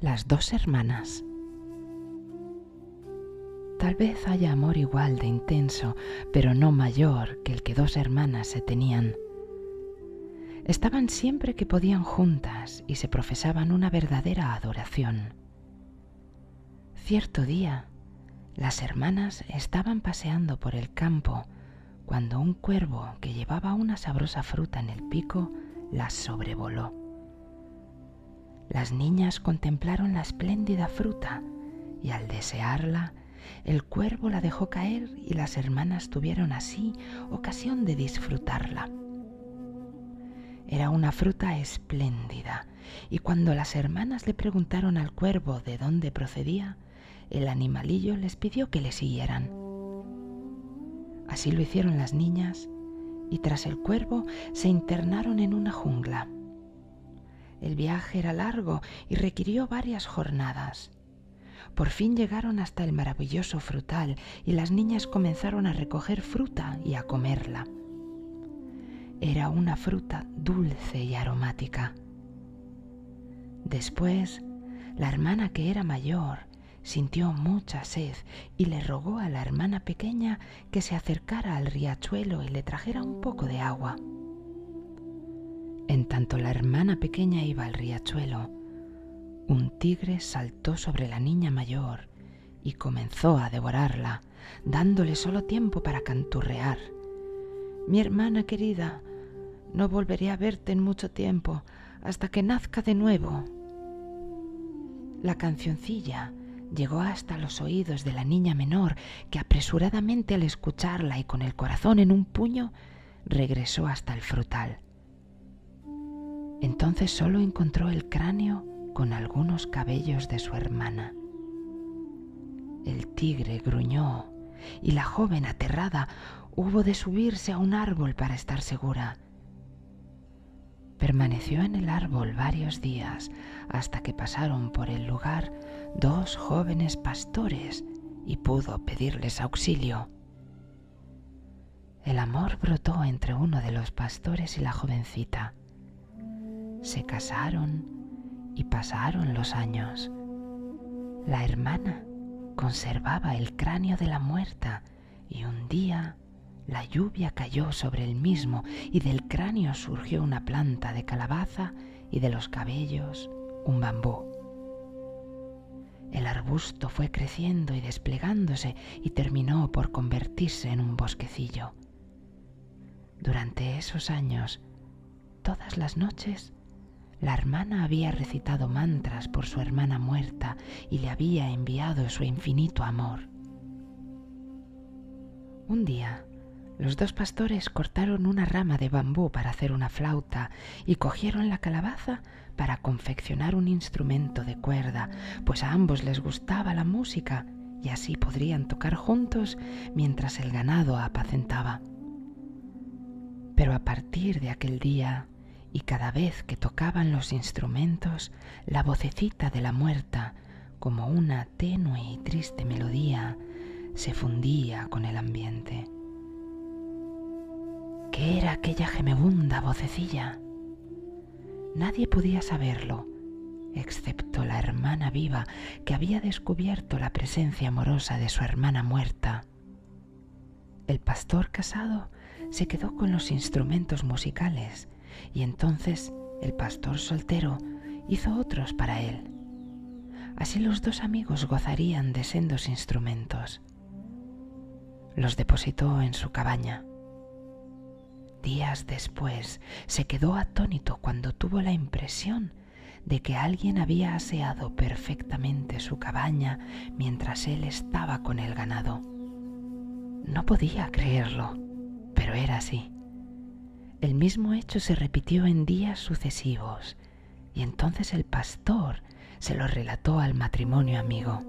Las dos hermanas. Tal vez haya amor igual de intenso, pero no mayor que el que dos hermanas se tenían. Estaban siempre que podían juntas y se profesaban una verdadera adoración. Cierto día, las hermanas estaban paseando por el campo cuando un cuervo que llevaba una sabrosa fruta en el pico las sobrevoló. Las niñas contemplaron la espléndida fruta y al desearla, el cuervo la dejó caer y las hermanas tuvieron así ocasión de disfrutarla. Era una fruta espléndida y cuando las hermanas le preguntaron al cuervo de dónde procedía, el animalillo les pidió que le siguieran. Así lo hicieron las niñas y tras el cuervo se internaron en una jungla. El viaje era largo y requirió varias jornadas. Por fin llegaron hasta el maravilloso frutal y las niñas comenzaron a recoger fruta y a comerla. Era una fruta dulce y aromática. Después, la hermana que era mayor sintió mucha sed y le rogó a la hermana pequeña que se acercara al riachuelo y le trajera un poco de agua. En tanto la hermana pequeña iba al riachuelo, un tigre saltó sobre la niña mayor y comenzó a devorarla, dándole solo tiempo para canturrear. Mi hermana querida, no volveré a verte en mucho tiempo hasta que nazca de nuevo. La cancioncilla llegó hasta los oídos de la niña menor, que apresuradamente al escucharla y con el corazón en un puño, regresó hasta el frutal. Entonces solo encontró el cráneo con algunos cabellos de su hermana. El tigre gruñó y la joven aterrada hubo de subirse a un árbol para estar segura. Permaneció en el árbol varios días hasta que pasaron por el lugar dos jóvenes pastores y pudo pedirles auxilio. El amor brotó entre uno de los pastores y la jovencita se casaron y pasaron los años. La hermana conservaba el cráneo de la muerta y un día la lluvia cayó sobre el mismo y del cráneo surgió una planta de calabaza y de los cabellos un bambú. El arbusto fue creciendo y desplegándose y terminó por convertirse en un bosquecillo. Durante esos años, todas las noches, la hermana había recitado mantras por su hermana muerta y le había enviado su infinito amor. Un día, los dos pastores cortaron una rama de bambú para hacer una flauta y cogieron la calabaza para confeccionar un instrumento de cuerda, pues a ambos les gustaba la música y así podrían tocar juntos mientras el ganado apacentaba. Pero a partir de aquel día y cada vez que tocaban los instrumentos, la vocecita de la muerta, como una tenue y triste melodía, se fundía con el ambiente. ¿Qué era aquella gemebunda vocecilla? Nadie podía saberlo, excepto la hermana viva que había descubierto la presencia amorosa de su hermana muerta. El pastor casado se quedó con los instrumentos musicales y entonces el pastor soltero hizo otros para él. Así los dos amigos gozarían de sendos instrumentos. Los depositó en su cabaña. Días después se quedó atónito cuando tuvo la impresión de que alguien había aseado perfectamente su cabaña mientras él estaba con el ganado. No podía creerlo, pero era así. El mismo hecho se repitió en días sucesivos y entonces el pastor se lo relató al matrimonio amigo.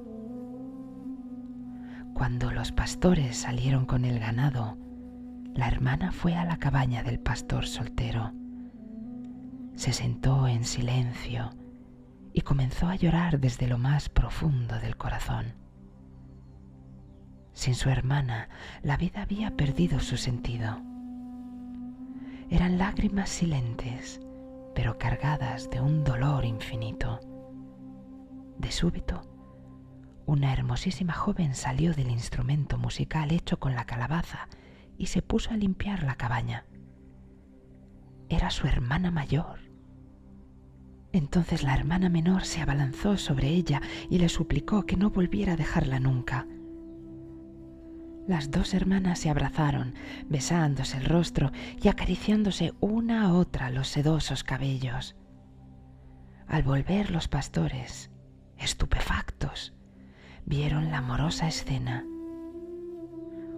Cuando los pastores salieron con el ganado, la hermana fue a la cabaña del pastor soltero. Se sentó en silencio y comenzó a llorar desde lo más profundo del corazón. Sin su hermana, la vida había perdido su sentido. Eran lágrimas silentes, pero cargadas de un dolor infinito. De súbito, una hermosísima joven salió del instrumento musical hecho con la calabaza y se puso a limpiar la cabaña. Era su hermana mayor. Entonces la hermana menor se abalanzó sobre ella y le suplicó que no volviera a dejarla nunca. Las dos hermanas se abrazaron, besándose el rostro y acariciándose una a otra los sedosos cabellos. Al volver los pastores, estupefactos, vieron la amorosa escena.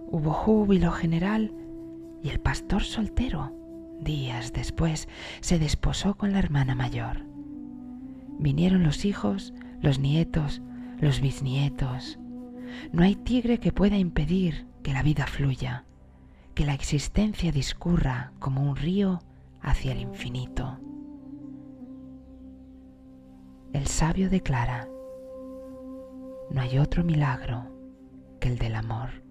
Hubo júbilo general y el pastor soltero, días después, se desposó con la hermana mayor. Vinieron los hijos, los nietos, los bisnietos. No hay tigre que pueda impedir que la vida fluya, que la existencia discurra como un río hacia el infinito. El sabio declara, no hay otro milagro que el del amor.